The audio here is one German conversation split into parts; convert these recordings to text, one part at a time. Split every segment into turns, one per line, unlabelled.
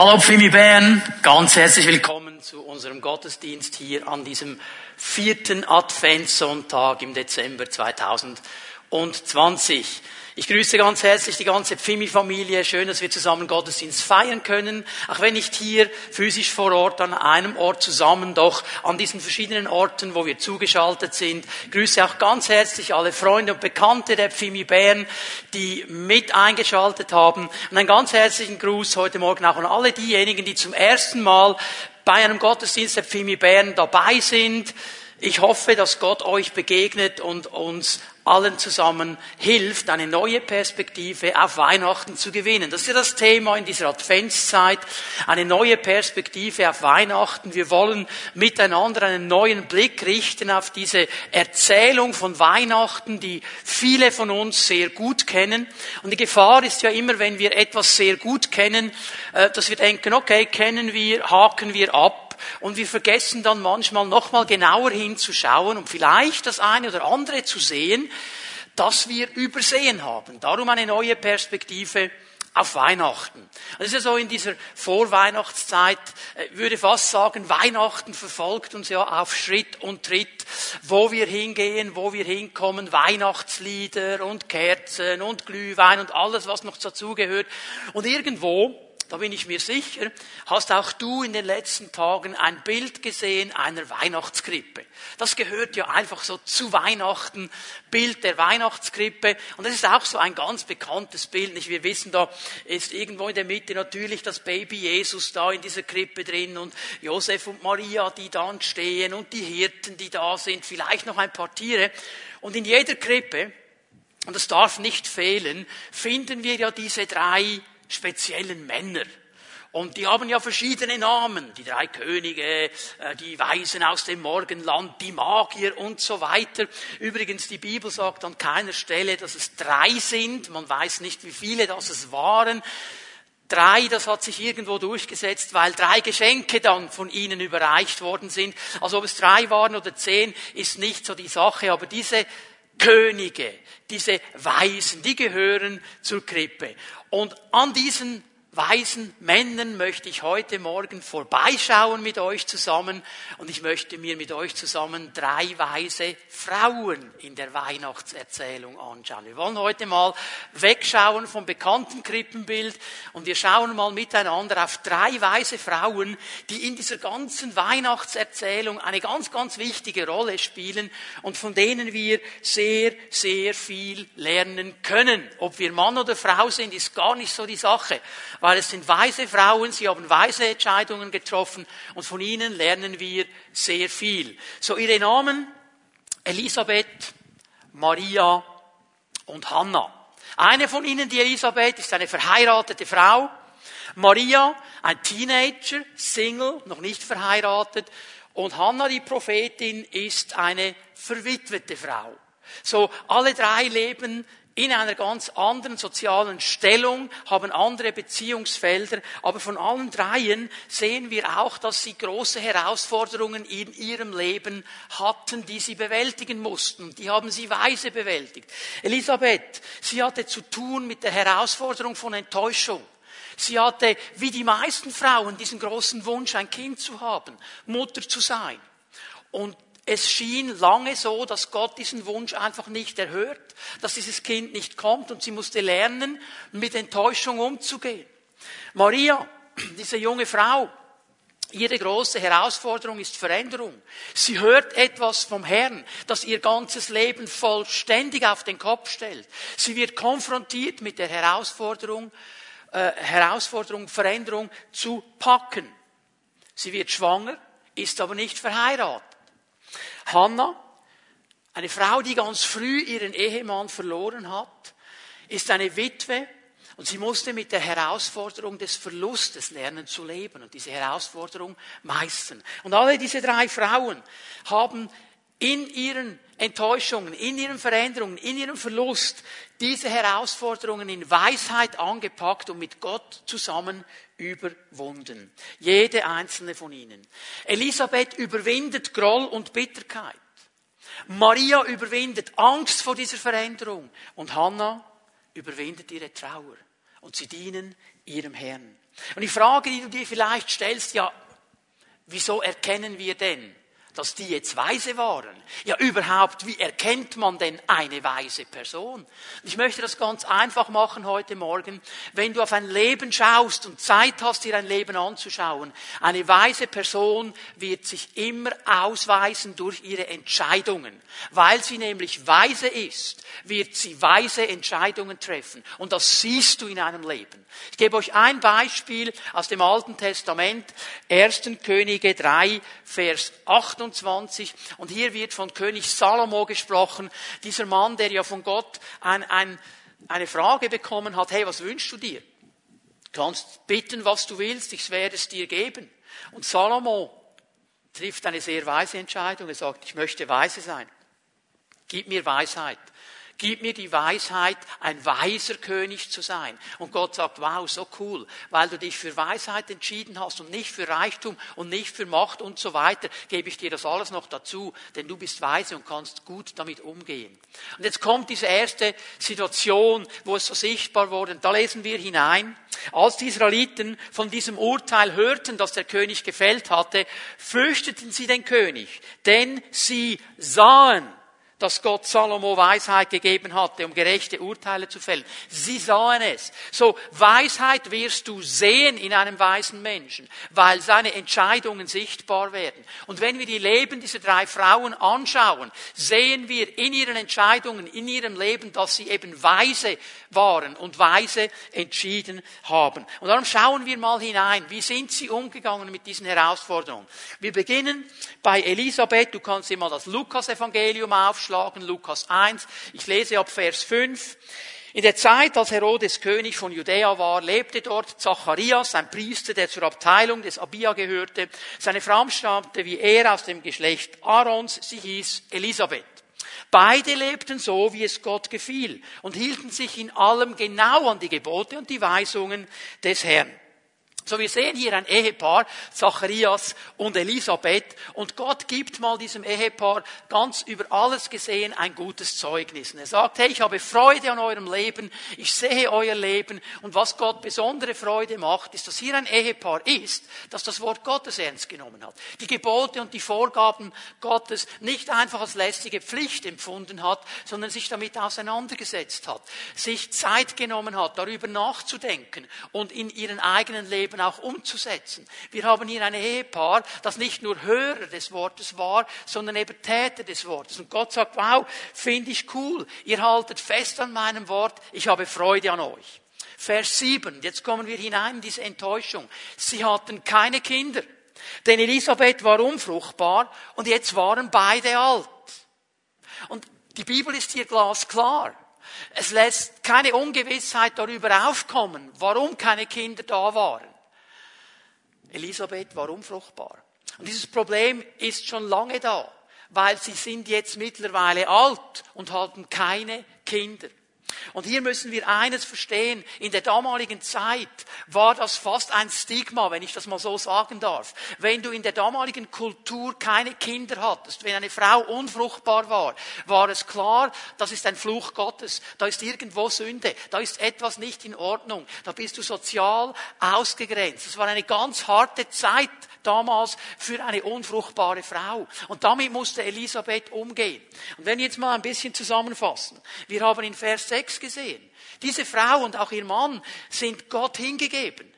Hallo Pfimi Bern, ganz herzlich willkommen zu unserem Gottesdienst hier an diesem vierten Adventssonntag im Dezember 2020. Ich grüße ganz herzlich die ganze Pfimi-Familie. Schön, dass wir zusammen Gottesdienst feiern können. Auch wenn nicht hier physisch vor Ort an einem Ort zusammen, doch an diesen verschiedenen Orten, wo wir zugeschaltet sind. Ich grüße auch ganz herzlich alle Freunde und Bekannte der Pfimi Bern, die mit eingeschaltet haben. Und einen ganz herzlichen Gruß heute Morgen auch an alle diejenigen, die zum ersten Mal bei einem Gottesdienst der Pfimi Bern dabei sind. Ich hoffe, dass Gott euch begegnet und uns allen zusammen hilft, eine neue Perspektive auf Weihnachten zu gewinnen. Das ist ja das Thema in dieser Adventszeit, eine neue Perspektive auf Weihnachten. Wir wollen miteinander einen neuen Blick richten auf diese Erzählung von Weihnachten, die viele von uns sehr gut kennen. Und die Gefahr ist ja immer, wenn wir etwas sehr gut kennen, äh, dass wir denken, okay, kennen wir, haken wir ab und wir vergessen dann manchmal nochmal genauer hinzuschauen und vielleicht das eine oder andere zu sehen, das wir übersehen haben. Darum eine neue Perspektive auf Weihnachten. Das ist ja so in dieser Vorweihnachtszeit, äh, würde fast sagen, Weihnachten verfolgt uns ja auf Schritt und Tritt, wo wir hingehen, wo wir hinkommen, Weihnachtslieder und Kerzen und Glühwein und alles, was noch dazugehört. Und irgendwo da bin ich mir sicher, hast auch du in den letzten Tagen ein Bild gesehen einer Weihnachtskrippe. Das gehört ja einfach so zu Weihnachten, Bild der Weihnachtskrippe. Und das ist auch so ein ganz bekanntes Bild. Nicht? Wir wissen, da ist irgendwo in der Mitte natürlich das Baby Jesus da in dieser Krippe drin und Josef und Maria, die dann stehen und die Hirten, die da sind, vielleicht noch ein paar Tiere. Und in jeder Krippe, und das darf nicht fehlen, finden wir ja diese drei speziellen Männer. Und die haben ja verschiedene Namen. Die drei Könige, äh, die Weisen aus dem Morgenland, die Magier und so weiter. Übrigens, die Bibel sagt an keiner Stelle, dass es drei sind. Man weiß nicht, wie viele das es waren. Drei, das hat sich irgendwo durchgesetzt, weil drei Geschenke dann von ihnen überreicht worden sind. Also ob es drei waren oder zehn, ist nicht so die Sache. Aber diese Könige, diese Weisen, die gehören zur Krippe. Und an diesen weisen Männern möchte ich heute Morgen vorbeischauen mit euch zusammen und ich möchte mir mit euch zusammen drei weise Frauen in der Weihnachtserzählung anschauen. Wir wollen heute mal wegschauen vom bekannten Krippenbild und wir schauen mal miteinander auf drei weise Frauen, die in dieser ganzen Weihnachtserzählung eine ganz, ganz wichtige Rolle spielen und von denen wir sehr, sehr viel lernen können. Ob wir Mann oder Frau sind, ist gar nicht so die Sache weil es sind weise Frauen, sie haben weise Entscheidungen getroffen und von ihnen lernen wir sehr viel. So ihre Namen Elisabeth, Maria und Hannah. Eine von ihnen, die Elisabeth, ist eine verheiratete Frau. Maria, ein Teenager, Single, noch nicht verheiratet. Und Hannah, die Prophetin, ist eine verwitwete Frau. So, alle drei leben in einer ganz anderen sozialen Stellung, haben andere Beziehungsfelder, aber von allen dreien sehen wir auch, dass sie große Herausforderungen in ihrem Leben hatten, die sie bewältigen mussten. Die haben sie weise bewältigt. Elisabeth, sie hatte zu tun mit der Herausforderung von Enttäuschung. Sie hatte, wie die meisten Frauen, diesen großen Wunsch, ein Kind zu haben, Mutter zu sein. Und es schien lange so, dass Gott diesen Wunsch einfach nicht erhört, dass dieses Kind nicht kommt und sie musste lernen, mit Enttäuschung umzugehen. Maria, diese junge Frau, ihre große Herausforderung ist Veränderung. Sie hört etwas vom Herrn, das ihr ganzes Leben vollständig auf den Kopf stellt. Sie wird konfrontiert mit der Herausforderung, äh, Herausforderung, Veränderung zu packen. Sie wird schwanger, ist aber nicht verheiratet. Hannah, eine Frau, die ganz früh ihren Ehemann verloren hat, ist eine Witwe und sie musste mit der Herausforderung des Verlustes lernen zu leben und diese Herausforderung meistern. Und alle diese drei Frauen haben in ihren Enttäuschungen, in ihren Veränderungen, in ihrem Verlust diese Herausforderungen in Weisheit angepackt und mit Gott zusammen überwunden. Jede einzelne von ihnen. Elisabeth überwindet Groll und Bitterkeit. Maria überwindet Angst vor dieser Veränderung. Und Hannah überwindet ihre Trauer. Und sie dienen ihrem Herrn. Und die Frage, die du dir vielleicht stellst, ja, wieso erkennen wir denn, dass die jetzt weise waren. Ja, überhaupt, wie erkennt man denn eine weise Person? Ich möchte das ganz einfach machen heute Morgen. Wenn du auf ein Leben schaust und Zeit hast, dir ein Leben anzuschauen, eine weise Person wird sich immer ausweisen durch ihre Entscheidungen. Weil sie nämlich weise ist, wird sie weise Entscheidungen treffen. Und das siehst du in einem Leben. Ich gebe euch ein Beispiel aus dem Alten Testament, 1. Könige 3, Vers 28. Und hier wird von König Salomo gesprochen. Dieser Mann, der ja von Gott ein, ein, eine Frage bekommen hat, hey, was wünschst du dir? Du kannst bitten, was du willst, ich werde es dir geben. Und Salomo trifft eine sehr weise Entscheidung. Er sagt, ich möchte weise sein. Gib mir Weisheit. Gib mir die Weisheit, ein weiser König zu sein. Und Gott sagt, wow, so cool, weil du dich für Weisheit entschieden hast und nicht für Reichtum und nicht für Macht und so weiter, gebe ich dir das alles noch dazu, denn du bist weise und kannst gut damit umgehen. Und jetzt kommt diese erste Situation, wo es so sichtbar wurde. Da lesen wir hinein. Als die Israeliten von diesem Urteil hörten, das der König gefällt hatte, fürchteten sie den König, denn sie sahen, dass Gott Salomo Weisheit gegeben hatte, um gerechte Urteile zu fällen. Sie sahen es. So, Weisheit wirst du sehen in einem weisen Menschen, weil seine Entscheidungen sichtbar werden. Und wenn wir die Leben dieser drei Frauen anschauen, sehen wir in ihren Entscheidungen, in ihrem Leben, dass sie eben weise waren und weise entschieden haben. Und darum schauen wir mal hinein, wie sind sie umgegangen mit diesen Herausforderungen. Wir beginnen bei Elisabeth. Du kannst dir mal das Lukas-Evangelium aufschreiben aufschlagen, Lukas 1. Ich lese ab Vers 5. In der Zeit, als Herodes König von Judäa war, lebte dort Zacharias, ein Priester, der zur Abteilung des Abia gehörte. Seine Frau stammte wie er aus dem Geschlecht Aarons, sie hieß Elisabeth. Beide lebten so, wie es Gott gefiel und hielten sich in allem genau an die Gebote und die Weisungen des Herrn. So, wir sehen hier ein Ehepaar, Zacharias und Elisabeth, und Gott gibt mal diesem Ehepaar ganz über alles gesehen ein gutes Zeugnis. Und er sagt, hey, ich habe Freude an eurem Leben, ich sehe euer Leben, und was Gott besondere Freude macht, ist, dass hier ein Ehepaar ist, das das Wort Gottes ernst genommen hat. Die Gebote und die Vorgaben Gottes nicht einfach als lästige Pflicht empfunden hat, sondern sich damit auseinandergesetzt hat, sich Zeit genommen hat, darüber nachzudenken und in ihren eigenen Leben Leben auch umzusetzen. Wir haben hier ein Ehepaar, das nicht nur Hörer des Wortes war, sondern eben Täter des Wortes. Und Gott sagt, wow, finde ich cool. Ihr haltet fest an meinem Wort. Ich habe Freude an euch. Vers 7. Jetzt kommen wir hinein in diese Enttäuschung. Sie hatten keine Kinder. Denn Elisabeth war unfruchtbar und jetzt waren beide alt. Und die Bibel ist hier glasklar. Es lässt keine Ungewissheit darüber aufkommen, warum keine Kinder da waren. Elisabeth war unfruchtbar. Und dieses Problem ist schon lange da, weil sie sind jetzt mittlerweile alt und haben keine Kinder. Und hier müssen wir eines verstehen. In der damaligen Zeit war das fast ein Stigma, wenn ich das mal so sagen darf. Wenn du in der damaligen Kultur keine Kinder hattest, wenn eine Frau unfruchtbar war, war es klar, das ist ein Fluch Gottes. Da ist irgendwo Sünde. Da ist etwas nicht in Ordnung. Da bist du sozial ausgegrenzt. Es war eine ganz harte Zeit damals für eine unfruchtbare Frau. Und damit musste Elisabeth umgehen. Und wenn wir jetzt mal ein bisschen zusammenfassen. Wir haben in Vers 6 gesehen, diese Frau und auch ihr Mann sind Gott hingegeben.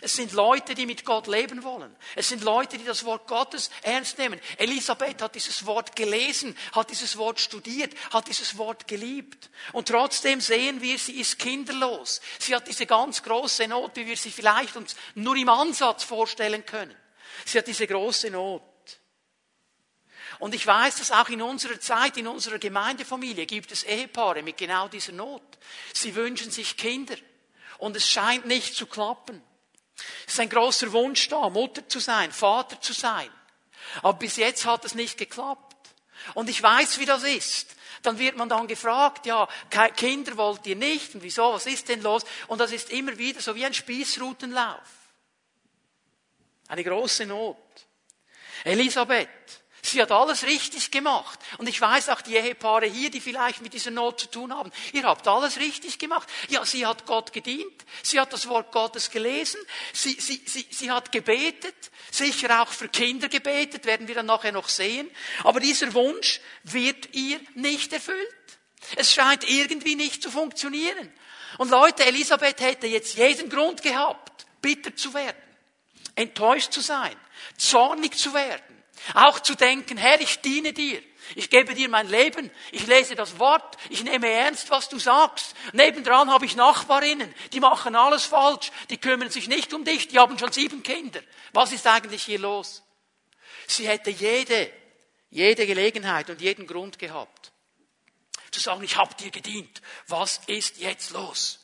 Es sind Leute, die mit Gott leben wollen. Es sind Leute, die das Wort Gottes ernst nehmen. Elisabeth hat dieses Wort gelesen, hat dieses Wort studiert, hat dieses Wort geliebt. Und trotzdem sehen wir, sie ist kinderlos. Sie hat diese ganz große Not, wie wir sie vielleicht uns nur im Ansatz vorstellen können. Sie hat diese große Not. Und ich weiß, dass auch in unserer Zeit, in unserer Gemeindefamilie gibt es Ehepaare mit genau dieser Not. Sie wünschen sich Kinder. Und es scheint nicht zu klappen. Es ist ein großer Wunsch da, Mutter zu sein, Vater zu sein. Aber bis jetzt hat es nicht geklappt. Und ich weiß, wie das ist. Dann wird man dann gefragt, ja, Kinder wollt ihr nicht und wieso, was ist denn los? Und das ist immer wieder so wie ein Spießrutenlauf. Eine große Not. Elisabeth Sie hat alles richtig gemacht. Und ich weiß auch die Ehepaare hier, die vielleicht mit dieser Not zu tun haben, ihr habt alles richtig gemacht. Ja, sie hat Gott gedient, sie hat das Wort Gottes gelesen, sie, sie, sie, sie hat gebetet, sicher auch für Kinder gebetet, werden wir dann nachher noch sehen. Aber dieser Wunsch wird ihr nicht erfüllt. Es scheint irgendwie nicht zu funktionieren. Und Leute, Elisabeth hätte jetzt jeden Grund gehabt, bitter zu werden, enttäuscht zu sein, zornig zu werden auch zu denken, Herr, ich diene dir. Ich gebe dir mein Leben. Ich lese das Wort. Ich nehme ernst, was du sagst. Nebendran habe ich Nachbarinnen. Die machen alles falsch. Die kümmern sich nicht um dich. Die haben schon sieben Kinder. Was ist eigentlich hier los? Sie hätte jede, jede Gelegenheit und jeden Grund gehabt. Zu sagen, ich habe dir gedient. Was ist jetzt los?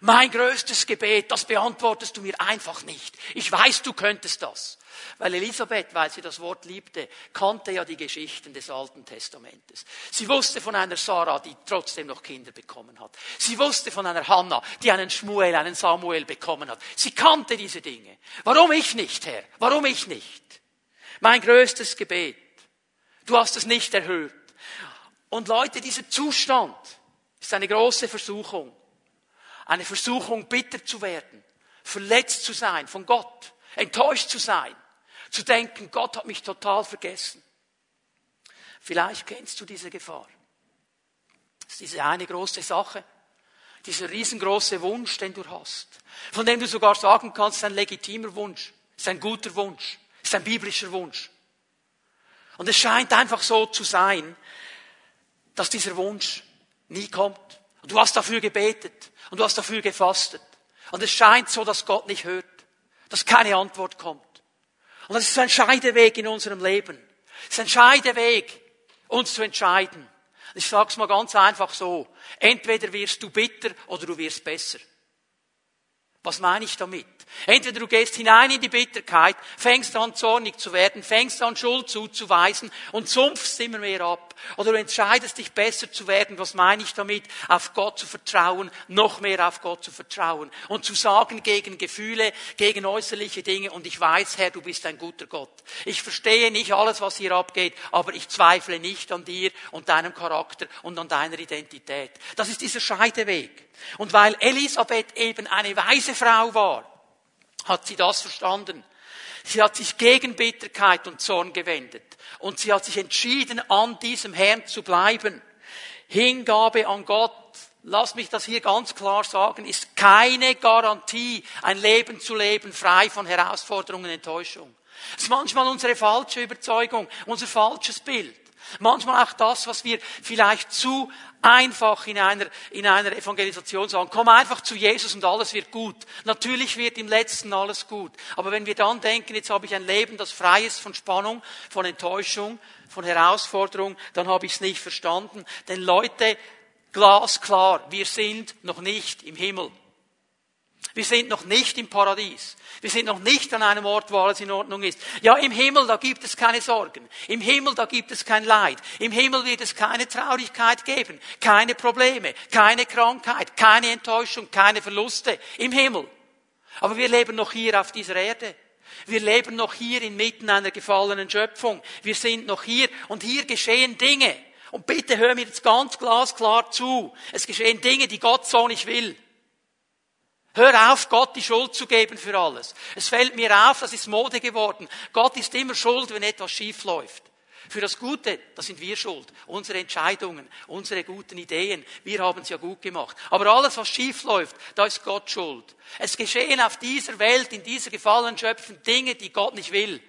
Mein größtes Gebet, das beantwortest du mir einfach nicht. Ich weiß, du könntest das. Weil Elisabeth, weil sie das Wort liebte, kannte ja die Geschichten des Alten Testamentes. Sie wusste von einer Sarah, die trotzdem noch Kinder bekommen hat. Sie wusste von einer Hannah, die einen Schmuel, einen Samuel bekommen hat. Sie kannte diese Dinge. Warum ich nicht, Herr? Warum ich nicht? Mein größtes Gebet. Du hast es nicht erhört. Und Leute, dieser Zustand ist eine große Versuchung. Eine Versuchung, bitter zu werden, verletzt zu sein von Gott, enttäuscht zu sein, zu denken, Gott hat mich total vergessen. Vielleicht kennst du diese Gefahr. Das ist diese eine große Sache, dieser riesengroße Wunsch, den du hast, von dem du sogar sagen kannst, es ist ein legitimer Wunsch, es ist ein guter Wunsch, es ist ein biblischer Wunsch. Und es scheint einfach so zu sein, dass dieser Wunsch nie kommt. Und du hast dafür gebetet und du hast dafür gefastet. Und es scheint so, dass Gott nicht hört, dass keine Antwort kommt. Und das ist ein Scheideweg in unserem Leben. Es ist ein Scheideweg, uns zu entscheiden. Ich sage es mal ganz einfach so. Entweder wirst du bitter oder du wirst besser. Was meine ich damit? Entweder du gehst hinein in die Bitterkeit, fängst an zornig zu werden, fängst an Schuld zuzuweisen und sumpfst immer mehr ab. Oder du entscheidest dich besser zu werden. Was meine ich damit? Auf Gott zu vertrauen, noch mehr auf Gott zu vertrauen. Und zu sagen gegen Gefühle, gegen äußerliche Dinge. Und ich weiß, Herr, du bist ein guter Gott. Ich verstehe nicht alles, was hier abgeht, aber ich zweifle nicht an dir und deinem Charakter und an deiner Identität. Das ist dieser Scheideweg. Und weil Elisabeth eben eine weise Frau war, hat sie das verstanden. Sie hat sich gegen Bitterkeit und Zorn gewendet. Und sie hat sich entschieden, an diesem Herrn zu bleiben. Hingabe an Gott, lass mich das hier ganz klar sagen, ist keine Garantie, ein Leben zu leben, frei von Herausforderungen und Enttäuschung. Das ist manchmal unsere falsche Überzeugung, unser falsches Bild. Manchmal auch das, was wir vielleicht zu einfach in einer, in einer Evangelisation sagen, komm einfach zu Jesus und alles wird gut. Natürlich wird im Letzten alles gut. Aber wenn wir dann denken, jetzt habe ich ein Leben, das frei ist von Spannung, von Enttäuschung, von Herausforderung, dann habe ich es nicht verstanden. Denn Leute, glasklar, wir sind noch nicht im Himmel. Wir sind noch nicht im Paradies. Wir sind noch nicht an einem Ort, wo alles in Ordnung ist. Ja, im Himmel, da gibt es keine Sorgen. Im Himmel, da gibt es kein Leid. Im Himmel wird es keine Traurigkeit geben, keine Probleme, keine Krankheit, keine Enttäuschung, keine Verluste. Im Himmel. Aber wir leben noch hier auf dieser Erde. Wir leben noch hier inmitten einer gefallenen Schöpfung. Wir sind noch hier und hier geschehen Dinge. Und bitte hör mir jetzt ganz glasklar zu. Es geschehen Dinge, die Gott so nicht will. Hör auf, Gott die Schuld zu geben für alles. Es fällt mir auf, das ist Mode geworden. Gott ist immer schuld, wenn etwas schief läuft. Für das Gute, da sind wir schuld. Unsere Entscheidungen, unsere guten Ideen, wir haben es ja gut gemacht. Aber alles, was schief läuft, da ist Gott schuld. Es geschehen auf dieser Welt, in dieser gefallenen Schöpfung Dinge, die Gott nicht will.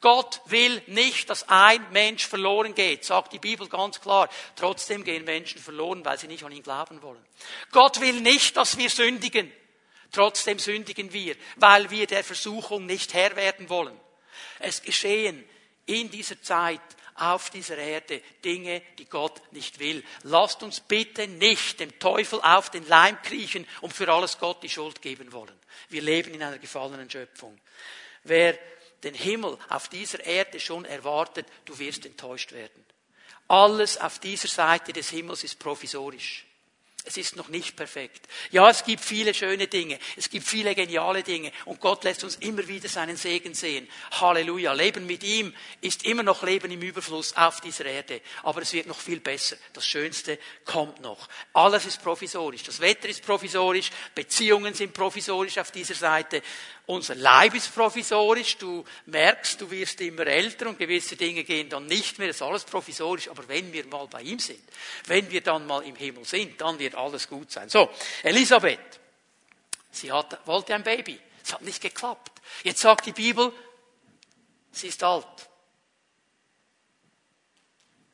Gott will nicht, dass ein Mensch verloren geht, sagt die Bibel ganz klar. Trotzdem gehen Menschen verloren, weil sie nicht an ihn glauben wollen. Gott will nicht, dass wir sündigen. Trotzdem sündigen wir, weil wir der Versuchung nicht Herr werden wollen. Es geschehen in dieser Zeit auf dieser Erde Dinge, die Gott nicht will. Lasst uns bitte nicht dem Teufel auf den Leim kriechen und für alles Gott die Schuld geben wollen. Wir leben in einer gefallenen Schöpfung. Wer den Himmel auf dieser Erde schon erwartet, du wirst enttäuscht werden. Alles auf dieser Seite des Himmels ist provisorisch. Es ist noch nicht perfekt. Ja, es gibt viele schöne Dinge. Es gibt viele geniale Dinge. Und Gott lässt uns immer wieder seinen Segen sehen. Halleluja. Leben mit ihm ist immer noch Leben im Überfluss auf dieser Erde. Aber es wird noch viel besser. Das Schönste kommt noch. Alles ist provisorisch. Das Wetter ist provisorisch. Beziehungen sind provisorisch auf dieser Seite. Unser Leib ist provisorisch. Du merkst, du wirst immer älter und gewisse Dinge gehen dann nicht mehr. Das ist alles provisorisch. Aber wenn wir mal bei ihm sind, wenn wir dann mal im Himmel sind, dann wird alles gut sein. So, Elisabeth. Sie hat, wollte ein Baby. Es hat nicht geklappt. Jetzt sagt die Bibel, sie ist alt.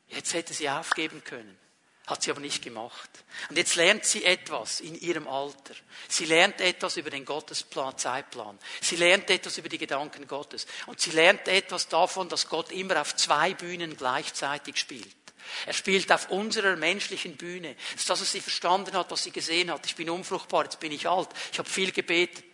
Jetzt hätte sie aufgeben können. Hat sie aber nicht gemacht. Und jetzt lernt sie etwas in ihrem Alter. Sie lernt etwas über den Gottesplan, Zeitplan. Sie lernt etwas über die Gedanken Gottes. Und sie lernt etwas davon, dass Gott immer auf zwei Bühnen gleichzeitig spielt. Er spielt auf unserer menschlichen Bühne. Das ist das, was sie verstanden hat, was sie gesehen hat. Ich bin unfruchtbar, jetzt bin ich alt. Ich habe viel gebetet.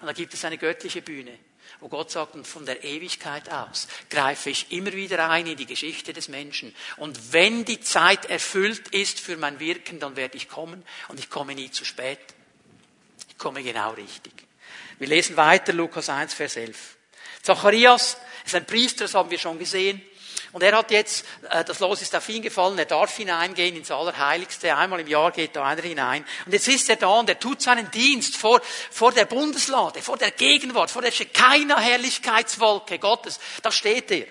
Und da gibt es eine göttliche Bühne wo Gott sagt, und von der Ewigkeit aus greife ich immer wieder ein in die Geschichte des Menschen. Und wenn die Zeit erfüllt ist für mein Wirken, dann werde ich kommen und ich komme nie zu spät. Ich komme genau richtig. Wir lesen weiter Lukas 1, Vers 11. Zacharias ist ein Priester, das haben wir schon gesehen. Und er hat jetzt, äh, das Los ist auf ihn gefallen, er darf hineingehen ins Allerheiligste. Einmal im Jahr geht da einer hinein. Und jetzt ist er da und er tut seinen Dienst vor, vor der Bundeslade, vor der Gegenwart, vor der keiner Herrlichkeitswolke Gottes. Da steht er.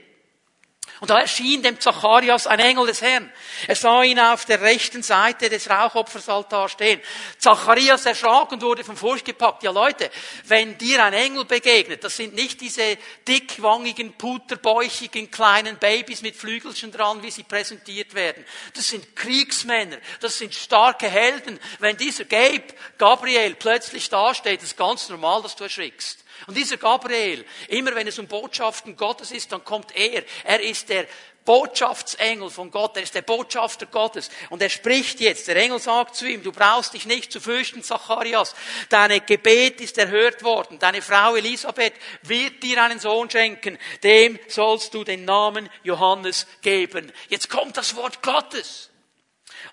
Und da erschien dem Zacharias ein Engel des Herrn. Er sah ihn auf der rechten Seite des Rauchopfersaltars stehen. Zacharias erschrak und wurde vom Furcht gepackt. Ja Leute, wenn dir ein Engel begegnet, das sind nicht diese dickwangigen, puterbäuchigen kleinen Babys mit Flügelchen dran, wie sie präsentiert werden. Das sind Kriegsmänner, das sind starke Helden. Wenn dieser Gabe, Gabriel, plötzlich dasteht, ist ganz normal, dass du erschrickst. Und dieser Gabriel, immer wenn es um Botschaften Gottes ist, dann kommt er. Er ist der Botschaftsengel von Gott, er ist der Botschafter Gottes. Und er spricht jetzt, der Engel sagt zu ihm, du brauchst dich nicht zu fürchten, Zacharias, deine Gebet ist erhört worden, deine Frau Elisabeth wird dir einen Sohn schenken, dem sollst du den Namen Johannes geben. Jetzt kommt das Wort Gottes.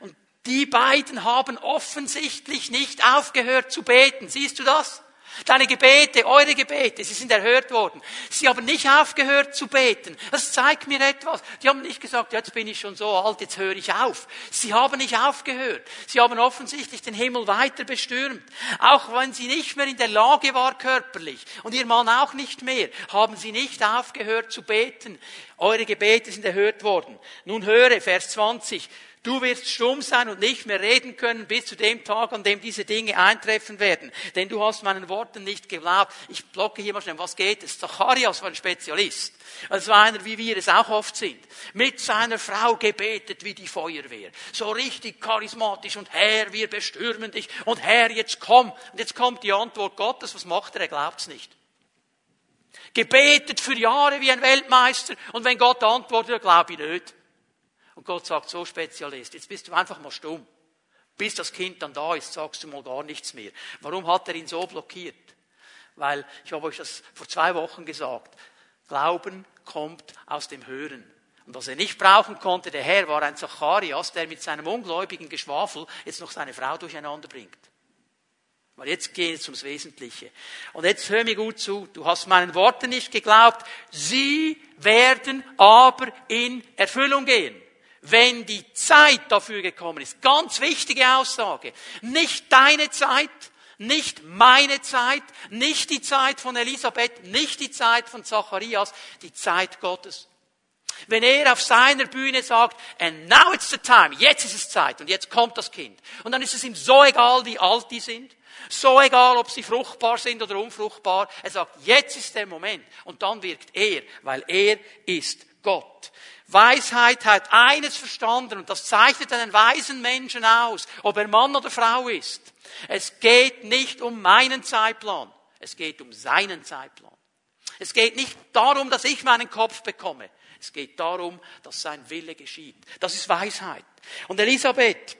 Und die beiden haben offensichtlich nicht aufgehört zu beten. Siehst du das? Deine Gebete, eure Gebete, sie sind erhört worden. Sie haben nicht aufgehört zu beten. Das zeigt mir etwas. Die haben nicht gesagt, jetzt bin ich schon so alt, jetzt höre ich auf. Sie haben nicht aufgehört. Sie haben offensichtlich den Himmel weiter bestürmt. Auch wenn sie nicht mehr in der Lage war körperlich und ihr Mann auch nicht mehr, haben sie nicht aufgehört zu beten. Eure Gebete sind erhört worden. Nun höre, Vers 20. Du wirst stumm sein und nicht mehr reden können bis zu dem Tag, an dem diese Dinge eintreffen werden. Denn du hast meinen Worten nicht geglaubt. Ich blocke hier mal schnell, was geht es? Zacharias war ein Spezialist. War einer, wie wir es auch oft sind. Mit seiner Frau gebetet wie die Feuerwehr. So richtig charismatisch und Herr, wir bestürmen dich und Herr, jetzt komm. Und jetzt kommt die Antwort Gottes. Was macht er? Er glaubt's nicht. Gebetet für Jahre wie ein Weltmeister und wenn Gott antwortet, glaube ich nicht. Und Gott sagt, so Spezialist, jetzt bist du einfach mal stumm. Bis das Kind dann da ist, sagst du mal gar nichts mehr. Warum hat er ihn so blockiert? Weil, ich habe euch das vor zwei Wochen gesagt, Glauben kommt aus dem Hören. Und was er nicht brauchen konnte, der Herr, war ein Zacharias, der mit seinem ungläubigen Geschwafel jetzt noch seine Frau durcheinander bringt. Weil jetzt geht es ums Wesentliche. Und jetzt hör mir gut zu. Du hast meinen Worten nicht geglaubt. Sie werden aber in Erfüllung gehen wenn die Zeit dafür gekommen ist. Ganz wichtige Aussage. Nicht deine Zeit, nicht meine Zeit, nicht die Zeit von Elisabeth, nicht die Zeit von Zacharias, die Zeit Gottes. Wenn er auf seiner Bühne sagt, and now it's the time, jetzt ist es Zeit und jetzt kommt das Kind. Und dann ist es ihm so egal, wie alt die sind, so egal, ob sie fruchtbar sind oder unfruchtbar. Er sagt, jetzt ist der Moment. Und dann wirkt er, weil er ist Gott. Weisheit hat eines verstanden und das zeichnet einen weisen Menschen aus, ob er Mann oder Frau ist. Es geht nicht um meinen Zeitplan, es geht um seinen Zeitplan. Es geht nicht darum, dass ich meinen Kopf bekomme. Es geht darum, dass sein Wille geschieht. Das ist Weisheit. Und Elisabeth,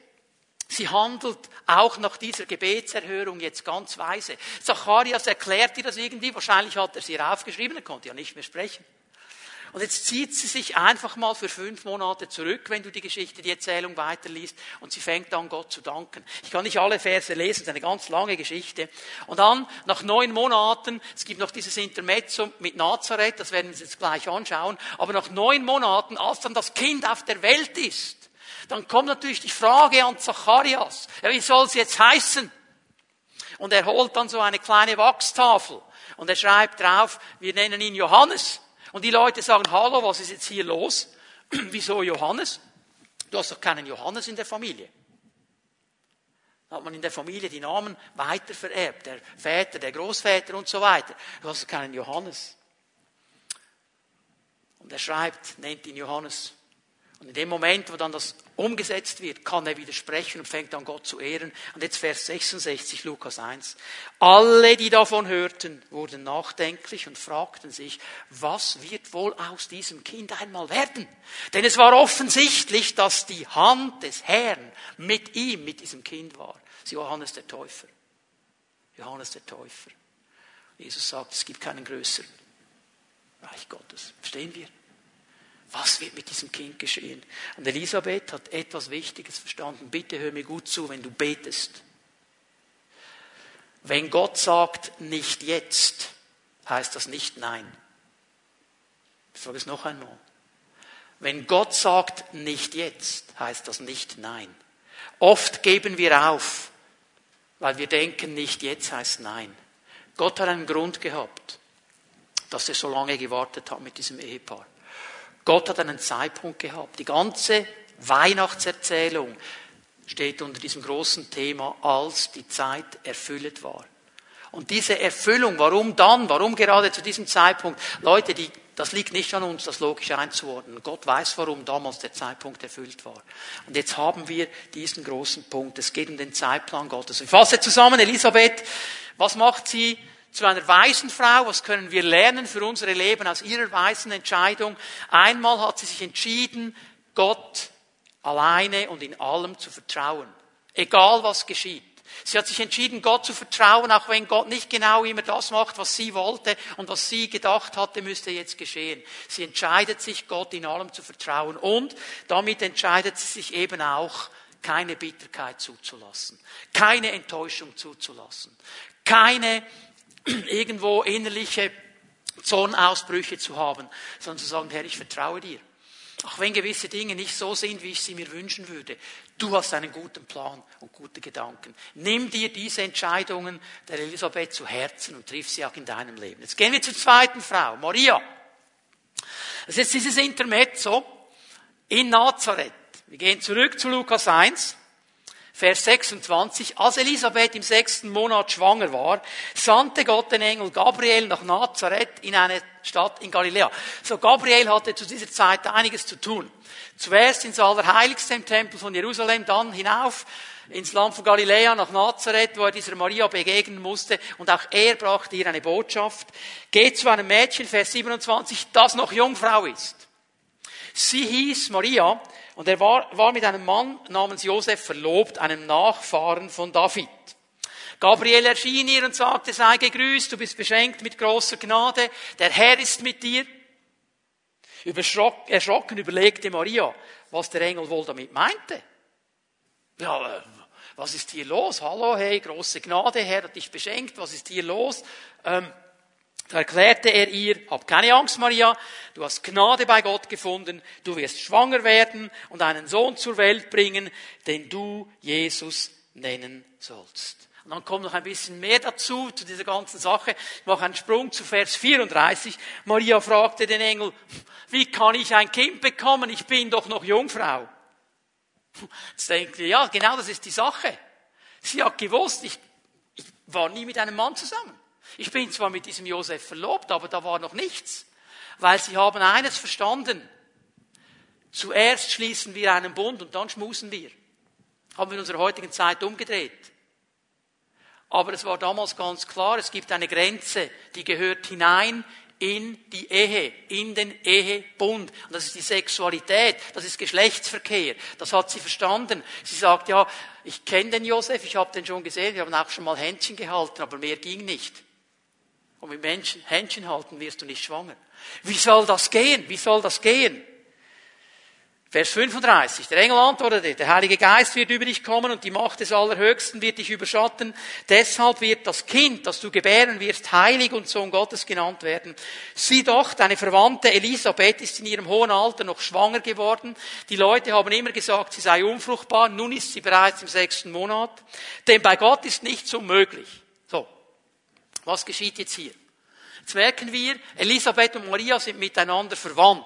sie handelt auch nach dieser Gebetserhörung jetzt ganz weise. Zacharias erklärt ihr das irgendwie, wahrscheinlich hat er sie aufgeschrieben, er konnte ja nicht mehr sprechen. Und jetzt zieht sie sich einfach mal für fünf Monate zurück, wenn du die Geschichte, die Erzählung weiterliest, und sie fängt an, Gott zu danken. Ich kann nicht alle Verse lesen, es ist eine ganz lange Geschichte. Und dann, nach neun Monaten, es gibt noch dieses Intermezzo mit Nazareth, das werden wir uns jetzt gleich anschauen, aber nach neun Monaten, als dann das Kind auf der Welt ist, dann kommt natürlich die Frage an Zacharias, ja, wie soll es jetzt heißen? Und er holt dann so eine kleine Wachstafel und er schreibt drauf, wir nennen ihn Johannes. Und die Leute sagen, hallo, was ist jetzt hier los? Wieso Johannes? Du hast doch keinen Johannes in der Familie. Da hat man in der Familie die Namen weiter vererbt, der Väter, der Großväter und so weiter. Du hast doch keinen Johannes. Und er schreibt, nennt ihn Johannes. Und in dem Moment, wo dann das umgesetzt wird, kann er widersprechen und fängt an Gott zu ehren. Und jetzt Vers 66, Lukas 1. Alle, die davon hörten, wurden nachdenklich und fragten sich, was wird wohl aus diesem Kind einmal werden? Denn es war offensichtlich, dass die Hand des Herrn mit ihm, mit diesem Kind war. Sie Johannes der Täufer. Johannes der Täufer. Jesus sagt, es gibt keinen größeren Reich Gottes. Verstehen wir? Was wird mit diesem Kind geschehen? Und Elisabeth hat etwas Wichtiges verstanden. Bitte hör mir gut zu, wenn du betest. Wenn Gott sagt, nicht jetzt, heißt das nicht nein. Ich sage es noch einmal. Wenn Gott sagt, nicht jetzt, heißt das nicht nein. Oft geben wir auf, weil wir denken, nicht jetzt heißt nein. Gott hat einen Grund gehabt, dass er so lange gewartet hat mit diesem Ehepaar. Gott hat einen Zeitpunkt gehabt. Die ganze Weihnachtserzählung steht unter diesem großen Thema, als die Zeit erfüllt war. Und diese Erfüllung, warum dann, warum gerade zu diesem Zeitpunkt? Leute, die, das liegt nicht an uns, das logisch einzuordnen. Gott weiß, warum damals der Zeitpunkt erfüllt war. Und jetzt haben wir diesen großen Punkt. Es geht um den Zeitplan Gottes. Ich fasse zusammen, Elisabeth, was macht sie? Zu einer weisen Frau. Was können wir lernen für unsere Leben aus ihrer weisen Entscheidung? Einmal hat sie sich entschieden, Gott alleine und in allem zu vertrauen. Egal was geschieht. Sie hat sich entschieden, Gott zu vertrauen, auch wenn Gott nicht genau immer das macht, was sie wollte und was sie gedacht hatte, müsste jetzt geschehen. Sie entscheidet sich, Gott in allem zu vertrauen und damit entscheidet sie sich eben auch, keine Bitterkeit zuzulassen, keine Enttäuschung zuzulassen, keine irgendwo innerliche Zornausbrüche zu haben, sondern zu sagen, Herr, ich vertraue dir. Auch wenn gewisse Dinge nicht so sind, wie ich sie mir wünschen würde. Du hast einen guten Plan und gute Gedanken. Nimm dir diese Entscheidungen der Elisabeth zu Herzen und triff sie auch in deinem Leben. Jetzt gehen wir zur zweiten Frau, Maria. Das ist dieses Intermezzo in Nazareth. Wir gehen zurück zu Lukas 1. Vers 26, als Elisabeth im sechsten Monat schwanger war, sandte Gott den Engel Gabriel nach Nazareth in eine Stadt in Galiläa. So, Gabriel hatte zu dieser Zeit einiges zu tun. Zuerst ins Allerheiligste Tempel von Jerusalem, dann hinauf ins Land von Galiläa nach Nazareth, wo er dieser Maria begegnen musste. Und auch er brachte ihr eine Botschaft. Geht zu einem Mädchen, Vers 27, das noch Jungfrau ist. Sie hieß Maria und er war, war mit einem Mann namens Josef verlobt, einem Nachfahren von David. Gabriel erschien ihr und sagte, sei gegrüßt, du bist beschenkt mit großer Gnade, der Herr ist mit dir. erschrocken überlegte Maria, was der Engel wohl damit meinte. Ja, äh, was ist hier los? Hallo, hey, große Gnade, Herr hat dich beschenkt, was ist hier los? Ähm, da erklärte er ihr, hab keine Angst, Maria, du hast Gnade bei Gott gefunden, du wirst schwanger werden und einen Sohn zur Welt bringen, den du Jesus nennen sollst. Und dann kommt noch ein bisschen mehr dazu, zu dieser ganzen Sache. Ich mache einen Sprung zu Vers 34. Maria fragte den Engel, wie kann ich ein Kind bekommen? Ich bin doch noch Jungfrau. Jetzt denkt ihr, ja, genau das ist die Sache. Sie hat gewusst, ich, ich war nie mit einem Mann zusammen. Ich bin zwar mit diesem Josef verlobt, aber da war noch nichts. Weil sie haben eines verstanden. Zuerst schließen wir einen Bund und dann schmusen wir. Haben wir in unserer heutigen Zeit umgedreht. Aber es war damals ganz klar, es gibt eine Grenze, die gehört hinein in die Ehe, in den Ehebund. Und das ist die Sexualität, das ist Geschlechtsverkehr. Das hat sie verstanden. Sie sagt, ja, ich kenne den Josef, ich habe den schon gesehen, wir haben auch schon mal Händchen gehalten, aber mehr ging nicht. Und mit Menschen Händchen halten wirst du nicht schwanger. Wie soll das gehen? Wie soll das gehen? Vers 35. Der Engel antwortete, der Heilige Geist wird über dich kommen und die Macht des Allerhöchsten wird dich überschatten. Deshalb wird das Kind, das du gebären wirst, heilig und Sohn Gottes genannt werden. Sieh doch, deine Verwandte Elisabeth ist in ihrem hohen Alter noch schwanger geworden. Die Leute haben immer gesagt, sie sei unfruchtbar. Nun ist sie bereits im sechsten Monat. Denn bei Gott ist nichts unmöglich. So. Was geschieht jetzt hier? Jetzt merken wir, Elisabeth und Maria sind miteinander verwandt.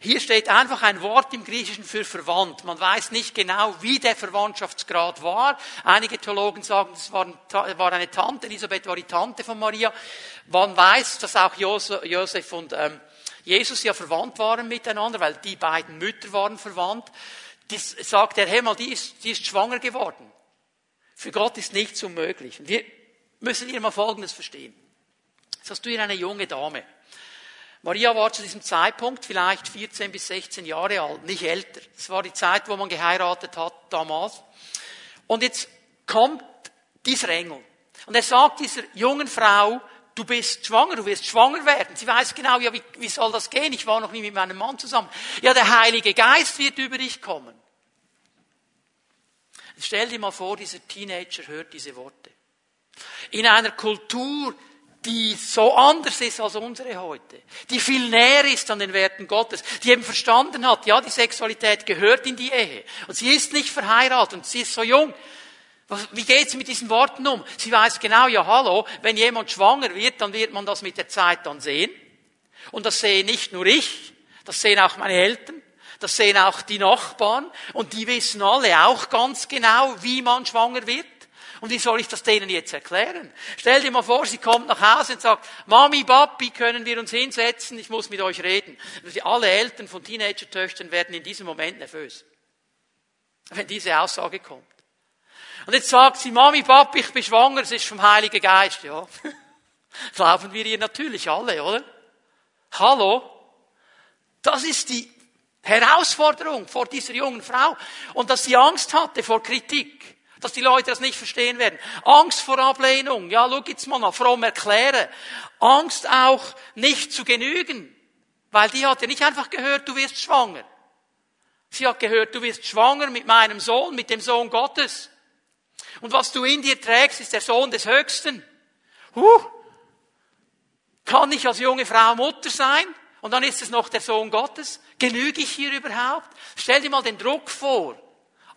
Hier steht einfach ein Wort im Griechischen für verwandt. Man weiß nicht genau, wie der Verwandtschaftsgrad war. Einige Theologen sagen, es war eine Tante, Elisabeth war die Tante von Maria. Man weiß, dass auch Josef und ähm, Jesus ja verwandt waren miteinander, weil die beiden Mütter waren verwandt. Das sagt er, hey mal, die ist, die ist schwanger geworden. Für Gott ist nichts unmöglich. Und wir müssen hier mal Folgendes verstehen. Jetzt hast du hier eine junge Dame. Maria war zu diesem Zeitpunkt vielleicht 14 bis 16 Jahre alt, nicht älter. Das war die Zeit, wo man geheiratet hat damals. Und jetzt kommt dieser Engel. Und er sagt dieser jungen Frau, du bist schwanger, du wirst schwanger werden. Sie weiß genau, ja, wie, wie soll das gehen? Ich war noch nie mit meinem Mann zusammen. Ja, der Heilige Geist wird über dich kommen. Stell dir mal vor, dieser Teenager hört diese Worte. In einer Kultur, die so anders ist als unsere heute, die viel näher ist an den Werten Gottes, die eben verstanden hat, ja, die Sexualität gehört in die Ehe und sie ist nicht verheiratet und sie ist so jung. Wie geht sie mit diesen Worten um? Sie weiß genau, ja, hallo, wenn jemand schwanger wird, dann wird man das mit der Zeit dann sehen. Und das sehe nicht nur ich, das sehen auch meine Eltern, das sehen auch die Nachbarn und die wissen alle auch ganz genau, wie man schwanger wird. Und wie soll ich das denen jetzt erklären? Stell dir mal vor, sie kommt nach Hause und sagt, Mami, Papi, können wir uns hinsetzen? Ich muss mit euch reden. Alle Eltern von Teenager-Töchtern werden in diesem Moment nervös. Wenn diese Aussage kommt. Und jetzt sagt sie, Mami, Papi, ich bin schwanger, es ist vom Heiligen Geist. Ja. Glauben wir ihr natürlich alle, oder? Hallo? Das ist die Herausforderung vor dieser jungen Frau. Und dass sie Angst hatte vor Kritik dass die Leute das nicht verstehen werden. Angst vor Ablehnung. Ja, schau jetzt mal nach fromm erklären. Angst auch nicht zu genügen. Weil die hat ja nicht einfach gehört, du wirst schwanger. Sie hat gehört, du wirst schwanger mit meinem Sohn, mit dem Sohn Gottes. Und was du in dir trägst, ist der Sohn des Höchsten. Huh. Kann ich als junge Frau Mutter sein? Und dann ist es noch der Sohn Gottes. Genüge ich hier überhaupt? Stell dir mal den Druck vor.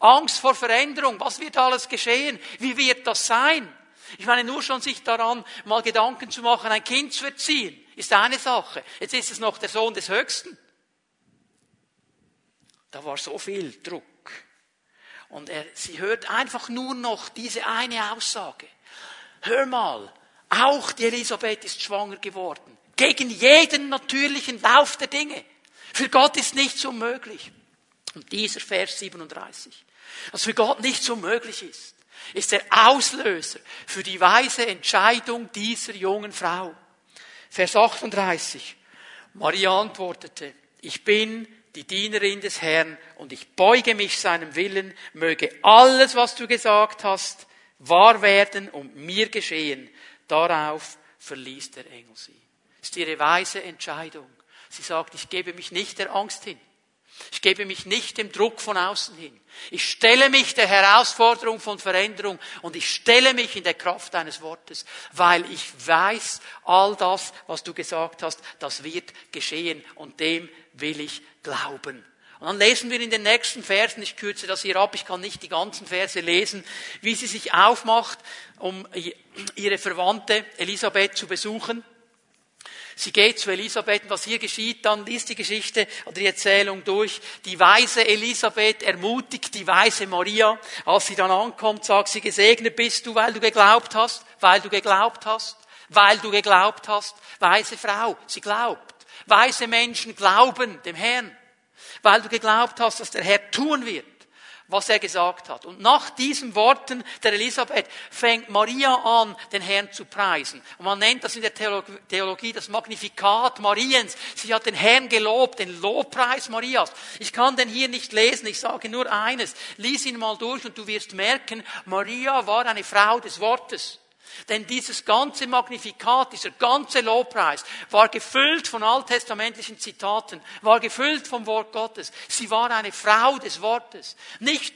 Angst vor Veränderung. Was wird alles geschehen? Wie wird das sein? Ich meine, nur schon sich daran mal Gedanken zu machen, ein Kind zu erziehen, ist eine Sache. Jetzt ist es noch der Sohn des Höchsten. Da war so viel Druck. Und er, sie hört einfach nur noch diese eine Aussage. Hör mal, auch die Elisabeth ist schwanger geworden. Gegen jeden natürlichen Lauf der Dinge. Für Gott ist nichts unmöglich. Und dieser Vers 37 was für Gott nicht so möglich ist, ist der Auslöser für die weise Entscheidung dieser jungen Frau. Vers 38. Maria antwortete, ich bin die Dienerin des Herrn und ich beuge mich seinem Willen, möge alles, was du gesagt hast, wahr werden und mir geschehen. Darauf verließ der Engel sie. Das ist ihre weise Entscheidung. Sie sagt, ich gebe mich nicht der Angst hin. Ich gebe mich nicht dem Druck von außen hin. Ich stelle mich der Herausforderung von Veränderung und ich stelle mich in der Kraft deines Wortes, weil ich weiß, all das, was du gesagt hast, das wird geschehen und dem will ich glauben. Und dann lesen wir in den nächsten Versen, ich kürze das hier ab, ich kann nicht die ganzen Verse lesen, wie sie sich aufmacht, um ihre Verwandte Elisabeth zu besuchen. Sie geht zu Elisabeth, was hier geschieht, dann liest die Geschichte oder die Erzählung durch. Die weise Elisabeth ermutigt die weise Maria. Als sie dann ankommt, sagt sie, gesegnet bist du, weil du geglaubt hast, weil du geglaubt hast, weil du geglaubt hast. Weise Frau, sie glaubt. Weise Menschen glauben dem Herrn, weil du geglaubt hast, dass der Herr tun wird was er gesagt hat. Und nach diesen Worten der Elisabeth fängt Maria an, den Herrn zu preisen. Und man nennt das in der Theologie das Magnifikat Mariens. Sie hat den Herrn gelobt, den Lobpreis Marias. Ich kann den hier nicht lesen, ich sage nur eines. Lies ihn mal durch und du wirst merken, Maria war eine Frau des Wortes. Denn dieses ganze Magnifikat, dieser ganze Lobpreis war gefüllt von alttestamentlichen Zitaten, war gefüllt vom Wort Gottes. Sie war eine Frau des Wortes. Nicht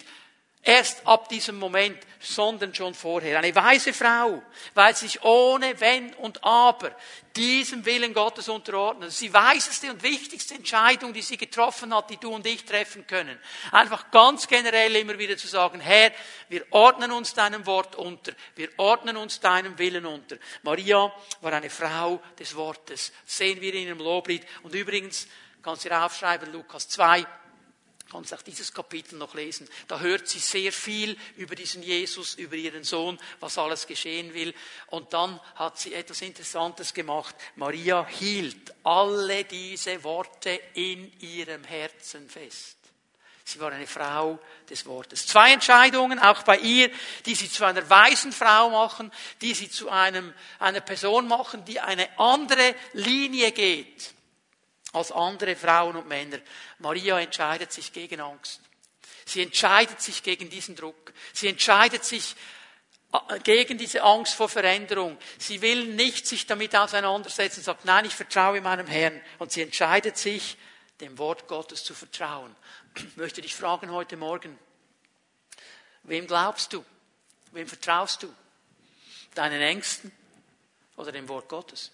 Erst ab diesem Moment, sondern schon vorher. Eine weise Frau, weil sie sich ohne Wenn und Aber diesem Willen Gottes unterordnet. Die weiseste und wichtigste Entscheidung, die sie getroffen hat, die du und ich treffen können. Einfach ganz generell immer wieder zu sagen, Herr, wir ordnen uns deinem Wort unter. Wir ordnen uns deinem Willen unter. Maria war eine Frau des Wortes. Das sehen wir in ihrem Loblied. Und übrigens, kannst du dir aufschreiben, Lukas 2, kannst auch dieses Kapitel noch lesen. Da hört sie sehr viel über diesen Jesus, über ihren Sohn, was alles geschehen will. Und dann hat sie etwas Interessantes gemacht. Maria hielt alle diese Worte in ihrem Herzen fest. Sie war eine Frau des Wortes. Zwei Entscheidungen, auch bei ihr, die sie zu einer weisen Frau machen, die sie zu einem, einer Person machen, die eine andere Linie geht als andere Frauen und Männer. Maria entscheidet sich gegen Angst. Sie entscheidet sich gegen diesen Druck. Sie entscheidet sich äh, gegen diese Angst vor Veränderung. Sie will nicht sich damit auseinandersetzen sagt, nein, ich vertraue meinem Herrn. Und sie entscheidet sich, dem Wort Gottes zu vertrauen. Ich möchte dich fragen heute Morgen, wem glaubst du? Wem vertraust du? Deinen Ängsten oder dem Wort Gottes?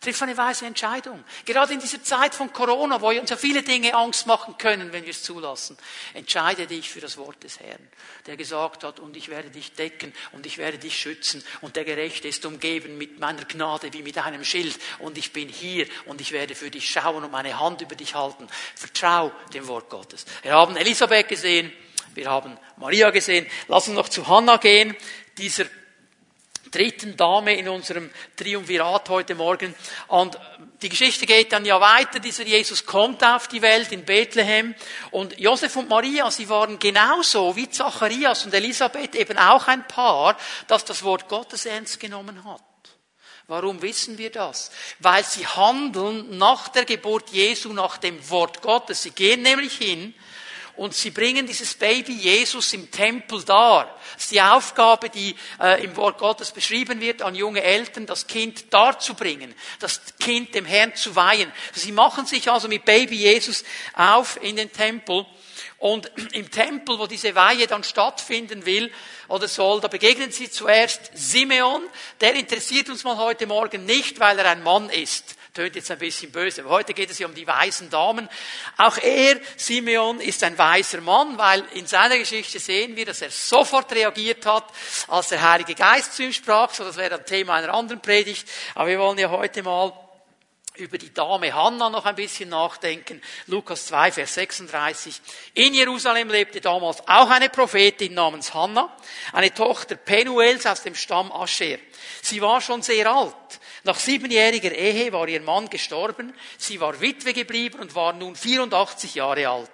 Triff eine weise Entscheidung. Gerade in dieser Zeit von Corona, wo uns ja viele Dinge Angst machen können, wenn wir es zulassen. Entscheide dich für das Wort des Herrn, der gesagt hat, und ich werde dich decken und ich werde dich schützen und der Gerechte ist umgeben mit meiner Gnade wie mit einem Schild und ich bin hier und ich werde für dich schauen und meine Hand über dich halten. Vertrau dem Wort Gottes. Wir haben Elisabeth gesehen, wir haben Maria gesehen. Lass uns noch zu Hannah gehen, dieser dritten Dame in unserem Triumvirat heute Morgen. Und die Geschichte geht dann ja weiter. Dieser Jesus kommt auf die Welt in Bethlehem. Und Josef und Maria, sie waren genauso wie Zacharias und Elisabeth eben auch ein Paar, das das Wort Gottes ernst genommen hat. Warum wissen wir das? Weil sie handeln nach der Geburt Jesu nach dem Wort Gottes. Sie gehen nämlich hin und sie bringen dieses Baby Jesus im Tempel dar. Das ist die Aufgabe, die äh, im Wort Gottes beschrieben wird, an junge Eltern, das Kind darzubringen, das Kind dem Herrn zu weihen. Sie machen sich also mit Baby Jesus auf in den Tempel. Und im Tempel, wo diese Weihe dann stattfinden will oder soll, da begegnen sie zuerst Simeon. Der interessiert uns mal heute Morgen nicht, weil er ein Mann ist. Tönt jetzt ein bisschen böse, aber heute geht es ja um die weisen Damen. Auch er, Simeon, ist ein weiser Mann, weil in seiner Geschichte sehen wir, dass er sofort reagiert hat, als der Heilige Geist zu ihm sprach. So, das wäre ein Thema einer anderen Predigt. Aber wir wollen ja heute mal über die Dame Hannah noch ein bisschen nachdenken. Lukas 2, Vers 36. In Jerusalem lebte damals auch eine Prophetin namens Hannah, eine Tochter Penuels aus dem Stamm Ascher. Sie war schon sehr alt. Nach siebenjähriger Ehe war ihr Mann gestorben. Sie war Witwe geblieben und war nun 84 Jahre alt.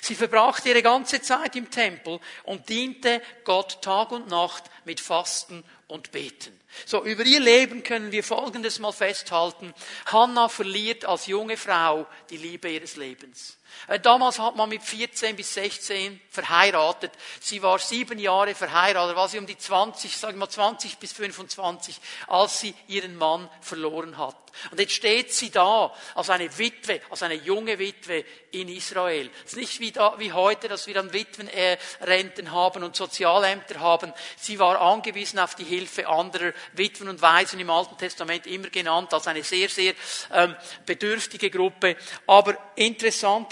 Sie verbrachte ihre ganze Zeit im Tempel und diente Gott Tag und Nacht mit Fasten und Beten. So, über ihr Leben können wir Folgendes mal festhalten. Hannah verliert als junge Frau die Liebe ihres Lebens. Äh, damals hat man mit 14 bis 16 verheiratet. Sie war sieben Jahre verheiratet, war sie um die 20, sagen wir mal 20 bis 25, als sie ihren Mann verloren hat. Und jetzt steht sie da als eine Witwe, als eine junge Witwe in Israel. Es ist nicht wie, da, wie heute, dass wir dann Witwenrenten haben und Sozialämter haben. Sie war angewiesen auf die Hilfe anderer Witwen und Waisen im Alten Testament immer genannt als eine sehr, sehr ähm, bedürftige Gruppe. Aber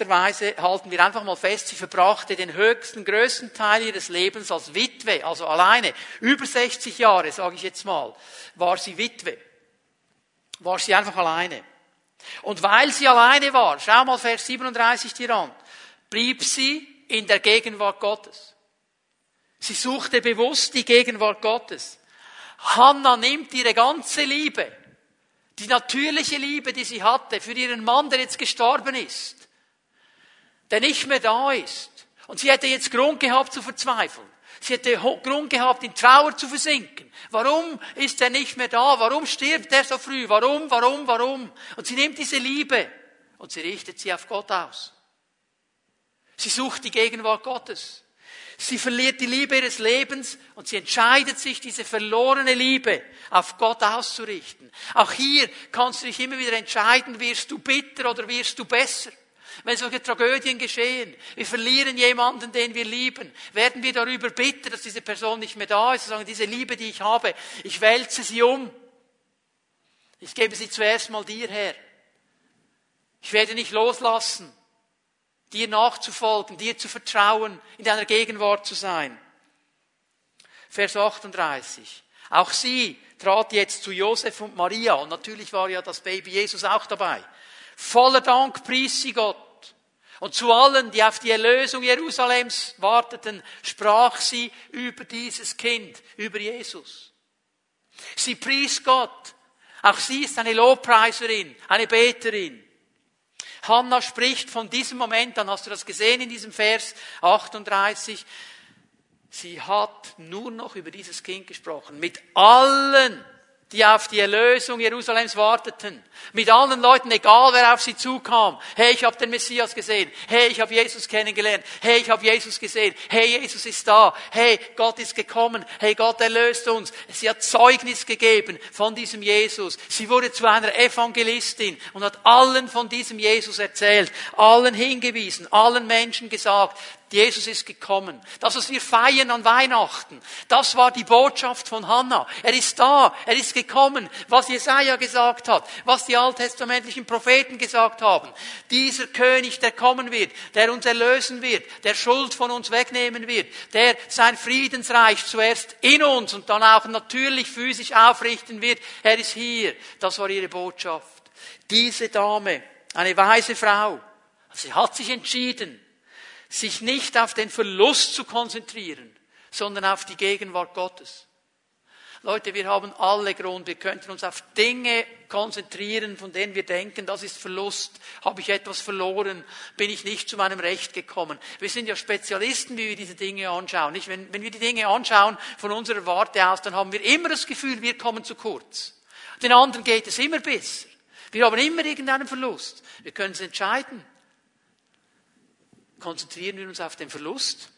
interessanterweise halten wir einfach mal fest, sie verbrachte den höchsten, größten Teil ihres Lebens als Witwe, also alleine. Über 60 Jahre, sage ich jetzt mal, war sie Witwe war sie einfach alleine. Und weil sie alleine war, schau mal Vers 37 dir an, blieb sie in der Gegenwart Gottes. Sie suchte bewusst die Gegenwart Gottes. Hannah nimmt ihre ganze Liebe, die natürliche Liebe, die sie hatte für ihren Mann, der jetzt gestorben ist, der nicht mehr da ist. Und sie hätte jetzt Grund gehabt zu verzweifeln. Sie hätte Grund gehabt, in Trauer zu versinken. Warum ist er nicht mehr da? Warum stirbt er so früh? Warum, warum, warum? Und sie nimmt diese Liebe und sie richtet sie auf Gott aus. Sie sucht die Gegenwart Gottes. Sie verliert die Liebe ihres Lebens und sie entscheidet sich, diese verlorene Liebe auf Gott auszurichten. Auch hier kannst du dich immer wieder entscheiden, wirst du bitter oder wirst du besser. Wenn solche Tragödien geschehen, wir verlieren jemanden, den wir lieben, werden wir darüber bitter, dass diese Person nicht mehr da ist, und sagen, diese Liebe, die ich habe, ich wälze sie um. Ich gebe sie zuerst mal dir her. Ich werde nicht loslassen, dir nachzufolgen, dir zu vertrauen, in deiner Gegenwart zu sein. Vers 38. Auch sie trat jetzt zu Josef und Maria und natürlich war ja das Baby Jesus auch dabei. Voller Dank pries sie Gott. Und zu allen, die auf die Erlösung Jerusalems warteten, sprach sie über dieses Kind, über Jesus. Sie pries Gott. Auch sie ist eine Lobpreiserin, eine Beterin. Hannah spricht von diesem Moment an, hast du das gesehen in diesem Vers 38? Sie hat nur noch über dieses Kind gesprochen. Mit allen die auf die Erlösung Jerusalems warteten. Mit allen Leuten, egal wer auf sie zukam. Hey, ich habe den Messias gesehen. Hey, ich habe Jesus kennengelernt. Hey, ich habe Jesus gesehen. Hey, Jesus ist da. Hey, Gott ist gekommen. Hey, Gott erlöst uns. Sie hat Zeugnis gegeben von diesem Jesus. Sie wurde zu einer Evangelistin und hat allen von diesem Jesus erzählt, allen hingewiesen, allen Menschen gesagt, Jesus ist gekommen. Das, was wir feiern an Weihnachten, das war die Botschaft von Hannah. Er ist da, er ist gekommen. Was Jesaja gesagt hat, was die alttestamentlichen Propheten gesagt haben. Dieser König, der kommen wird, der uns erlösen wird, der Schuld von uns wegnehmen wird, der sein Friedensreich zuerst in uns und dann auch natürlich physisch aufrichten wird. Er ist hier. Das war ihre Botschaft. Diese Dame, eine weise Frau, sie hat sich entschieden, sich nicht auf den Verlust zu konzentrieren, sondern auf die Gegenwart Gottes. Leute, wir haben alle Grund, wir könnten uns auf Dinge konzentrieren, von denen wir denken, das ist Verlust, habe ich etwas verloren, bin ich nicht zu meinem Recht gekommen. Wir sind ja Spezialisten, wie wir diese Dinge anschauen. Nicht? Wenn, wenn wir die Dinge anschauen von unserer Warte aus, dann haben wir immer das Gefühl, wir kommen zu kurz. Den anderen geht es immer besser. Wir haben immer irgendeinen Verlust. Wir können es entscheiden konzentrieren wir uns auf den Verlust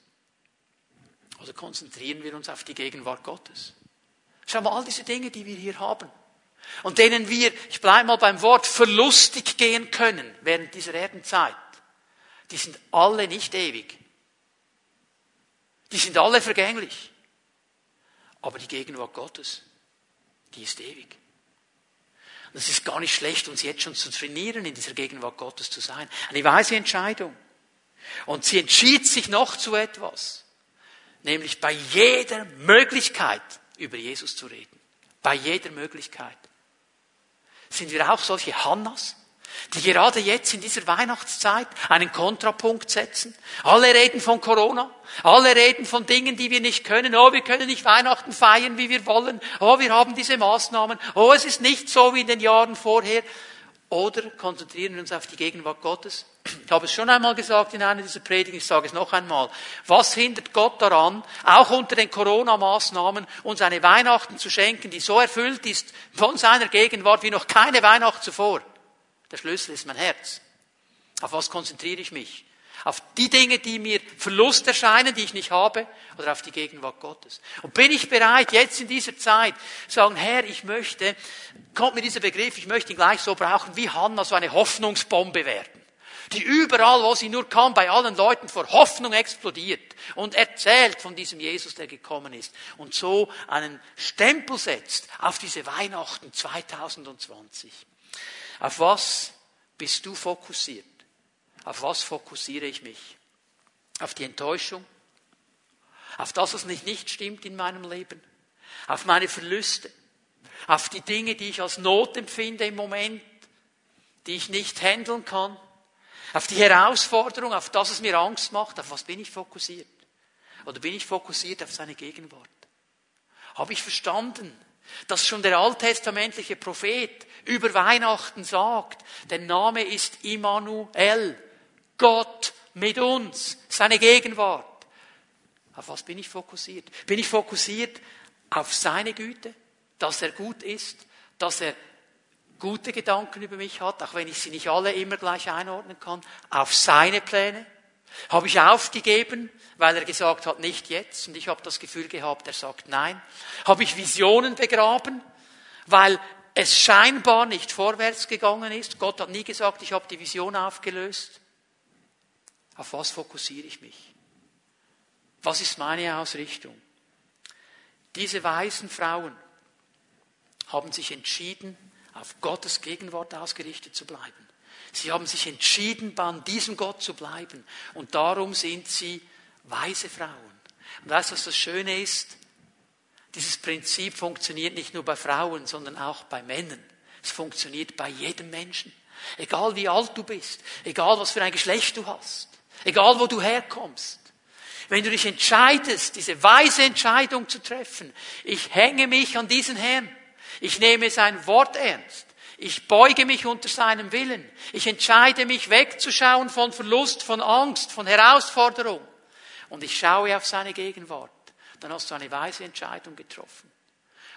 oder konzentrieren wir uns auf die Gegenwart Gottes? Schau mal, all diese Dinge, die wir hier haben und denen wir, ich bleibe mal beim Wort, verlustig gehen können während dieser Erdenzeit, die sind alle nicht ewig. Die sind alle vergänglich. Aber die Gegenwart Gottes, die ist ewig. Und es ist gar nicht schlecht, uns jetzt schon zu trainieren, in dieser Gegenwart Gottes zu sein. Eine weise Entscheidung. Und sie entschied sich noch zu etwas, nämlich bei jeder Möglichkeit über Jesus zu reden. Bei jeder Möglichkeit. Sind wir auch solche Hannas, die gerade jetzt in dieser Weihnachtszeit einen Kontrapunkt setzen? Alle reden von Corona, alle reden von Dingen, die wir nicht können. Oh, wir können nicht Weihnachten feiern, wie wir wollen. Oh, wir haben diese Maßnahmen. Oh, es ist nicht so wie in den Jahren vorher. Oder konzentrieren wir uns auf die Gegenwart Gottes? Ich habe es schon einmal gesagt in einer dieser Predigen, ich sage es noch einmal. Was hindert Gott daran, auch unter den Corona-Maßnahmen, uns eine Weihnachten zu schenken, die so erfüllt ist von seiner Gegenwart wie noch keine Weihnacht zuvor? Der Schlüssel ist mein Herz. Auf was konzentriere ich mich? Auf die Dinge, die mir Verlust erscheinen, die ich nicht habe, oder auf die Gegenwart Gottes. Und bin ich bereit, jetzt in dieser Zeit sagen, Herr, ich möchte, kommt mir dieser Begriff, ich möchte ihn gleich so brauchen, wie Hannah so eine Hoffnungsbombe werden. Die überall, wo sie nur kam, bei allen Leuten vor Hoffnung explodiert und erzählt von diesem Jesus, der gekommen ist. Und so einen Stempel setzt auf diese Weihnachten 2020. Auf was bist du fokussiert? Auf was fokussiere ich mich? Auf die Enttäuschung? Auf das, was nicht, nicht stimmt in meinem Leben? Auf meine Verluste? Auf die Dinge, die ich als Not empfinde im Moment, die ich nicht handeln kann? Auf die Herausforderung, auf das es mir Angst macht, auf was bin ich fokussiert? Oder bin ich fokussiert auf seine Gegenwart? Habe ich verstanden, dass schon der alttestamentliche Prophet über Weihnachten sagt, der Name ist Immanuel, Gott mit uns, seine Gegenwart. Auf was bin ich fokussiert? Bin ich fokussiert auf seine Güte, dass er gut ist, dass er gute Gedanken über mich hat, auch wenn ich sie nicht alle immer gleich einordnen kann, auf seine Pläne? Habe ich aufgegeben, weil er gesagt hat, nicht jetzt, und ich habe das Gefühl gehabt, er sagt nein. Habe ich Visionen begraben, weil es scheinbar nicht vorwärts gegangen ist. Gott hat nie gesagt, ich habe die Vision aufgelöst. Auf was fokussiere ich mich? Was ist meine Ausrichtung? Diese weisen Frauen haben sich entschieden, auf Gottes Gegenwart ausgerichtet zu bleiben. Sie haben sich entschieden, an diesem Gott zu bleiben. Und darum sind sie weise Frauen. Und weißt du, was das Schöne ist? Dieses Prinzip funktioniert nicht nur bei Frauen, sondern auch bei Männern. Es funktioniert bei jedem Menschen. Egal wie alt du bist, egal was für ein Geschlecht du hast, egal wo du herkommst. Wenn du dich entscheidest, diese weise Entscheidung zu treffen, ich hänge mich an diesen Herrn, ich nehme sein Wort ernst, ich beuge mich unter seinem Willen, ich entscheide mich wegzuschauen von Verlust, von Angst, von Herausforderung und ich schaue auf seine Gegenwart, dann hast du eine weise Entscheidung getroffen.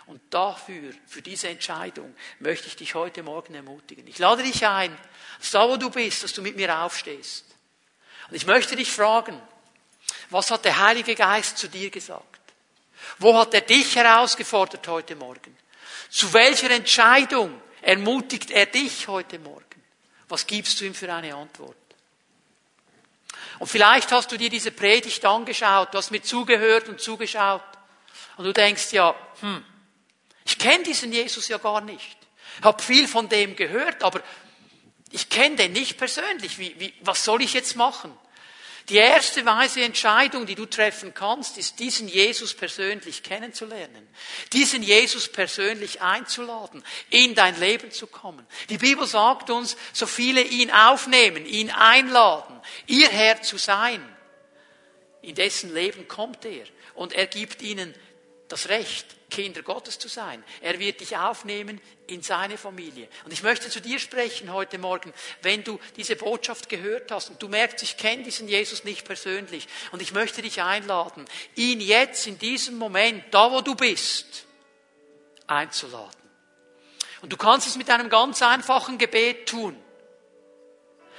Und dafür, für diese Entscheidung, möchte ich dich heute Morgen ermutigen. Ich lade dich ein, dass da wo du bist, dass du mit mir aufstehst. Und ich möchte dich fragen, was hat der Heilige Geist zu dir gesagt? Wo hat er dich herausgefordert heute Morgen? Zu welcher Entscheidung ermutigt er dich heute Morgen? Was gibst du ihm für eine Antwort? Und vielleicht hast du dir diese Predigt angeschaut, du hast mir zugehört und zugeschaut und du denkst ja, hm, ich kenne diesen Jesus ja gar nicht. Ich habe viel von dem gehört, aber ich kenne den nicht persönlich. Wie, wie, was soll ich jetzt machen? Die erste weise Entscheidung, die du treffen kannst, ist, diesen Jesus persönlich kennenzulernen, diesen Jesus persönlich einzuladen, in dein Leben zu kommen. Die Bibel sagt uns, so viele ihn aufnehmen, ihn einladen, ihr Herr zu sein. In dessen Leben kommt er und er gibt ihnen das Recht, Kinder Gottes zu sein. Er wird dich aufnehmen in seine Familie. Und ich möchte zu dir sprechen heute Morgen, wenn du diese Botschaft gehört hast und du merkst, ich kenne diesen Jesus nicht persönlich und ich möchte dich einladen, ihn jetzt in diesem Moment, da wo du bist, einzuladen. Und du kannst es mit einem ganz einfachen Gebet tun,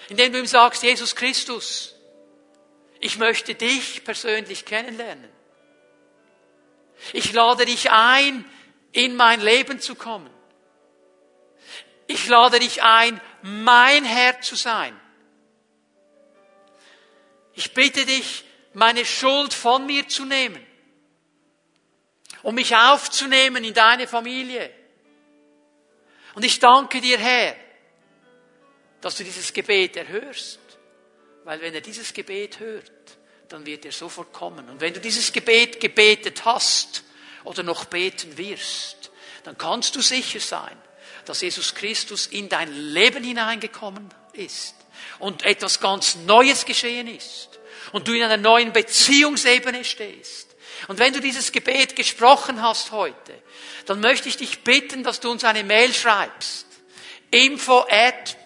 indem du ihm sagst, Jesus Christus, ich möchte dich persönlich kennenlernen. Ich lade dich ein, in mein Leben zu kommen. Ich lade dich ein, mein Herr zu sein. Ich bitte dich, meine Schuld von mir zu nehmen, um mich aufzunehmen in deine Familie. Und ich danke dir, Herr, dass du dieses Gebet erhörst, weil wenn er dieses Gebet hört, dann wird er sofort kommen. Und wenn du dieses Gebet gebetet hast oder noch beten wirst, dann kannst du sicher sein, dass Jesus Christus in dein Leben hineingekommen ist und etwas ganz Neues geschehen ist und du in einer neuen Beziehungsebene stehst. Und wenn du dieses Gebet gesprochen hast heute, dann möchte ich dich bitten, dass du uns eine Mail schreibst. info at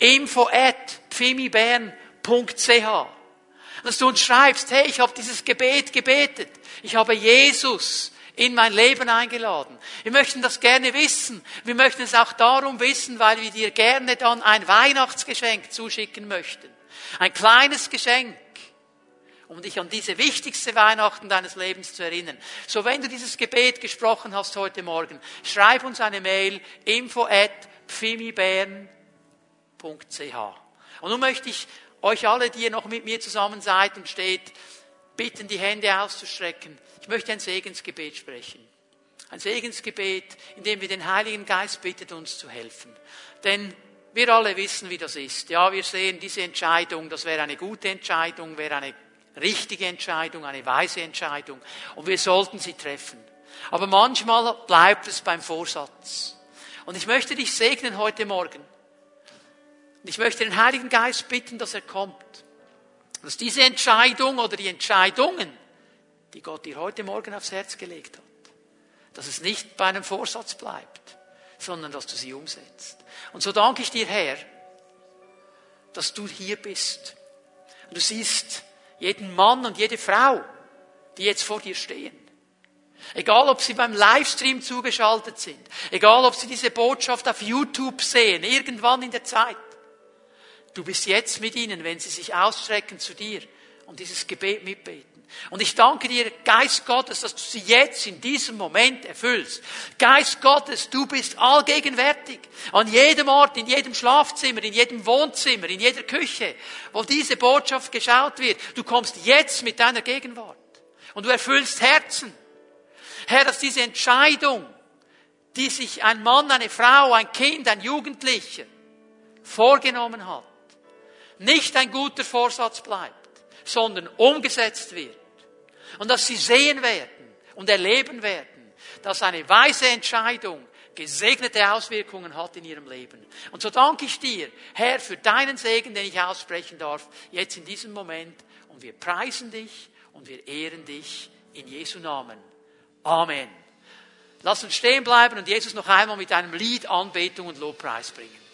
info at pfimibern.ch dass du uns schreibst, hey, ich habe dieses Gebet gebetet. Ich habe Jesus in mein Leben eingeladen. Wir möchten das gerne wissen. Wir möchten es auch darum wissen, weil wir dir gerne dann ein Weihnachtsgeschenk zuschicken möchten. Ein kleines Geschenk, um dich an diese wichtigste Weihnachten deines Lebens zu erinnern. So, wenn du dieses Gebet gesprochen hast heute Morgen, schreib uns eine Mail info at. Und nun möchte ich euch alle, die ihr noch mit mir zusammen seid und steht, bitten, die Hände auszustrecken. Ich möchte ein Segensgebet sprechen. Ein Segensgebet, in dem wir den Heiligen Geist bittet, uns zu helfen. Denn wir alle wissen, wie das ist. Ja, wir sehen diese Entscheidung, das wäre eine gute Entscheidung, wäre eine richtige Entscheidung, eine weise Entscheidung. Und wir sollten sie treffen. Aber manchmal bleibt es beim Vorsatz. Und ich möchte dich segnen heute Morgen. Und ich möchte den Heiligen Geist bitten, dass er kommt. Dass diese Entscheidung oder die Entscheidungen, die Gott dir heute Morgen aufs Herz gelegt hat, dass es nicht bei einem Vorsatz bleibt, sondern dass du sie umsetzt. Und so danke ich dir, Herr, dass du hier bist. Und du siehst jeden Mann und jede Frau, die jetzt vor dir stehen. Egal, ob sie beim Livestream zugeschaltet sind, egal, ob sie diese Botschaft auf YouTube sehen, irgendwann in der Zeit. Du bist jetzt mit ihnen, wenn sie sich ausstrecken zu dir und dieses Gebet mitbeten. Und ich danke dir, Geist Gottes, dass du sie jetzt in diesem Moment erfüllst. Geist Gottes, du bist allgegenwärtig. An jedem Ort, in jedem Schlafzimmer, in jedem Wohnzimmer, in jeder Küche, wo diese Botschaft geschaut wird. Du kommst jetzt mit deiner Gegenwart. Und du erfüllst Herzen. Herr, dass diese Entscheidung, die sich ein Mann, eine Frau, ein Kind, ein Jugendlicher vorgenommen hat, nicht ein guter Vorsatz bleibt, sondern umgesetzt wird. Und dass sie sehen werden und erleben werden, dass eine weise Entscheidung gesegnete Auswirkungen hat in ihrem Leben. Und so danke ich dir, Herr, für deinen Segen, den ich aussprechen darf, jetzt in diesem Moment. Und wir preisen dich und wir ehren dich in Jesu Namen. Amen. Lass uns stehen bleiben und Jesus noch einmal mit einem Lied Anbetung und Lobpreis bringen.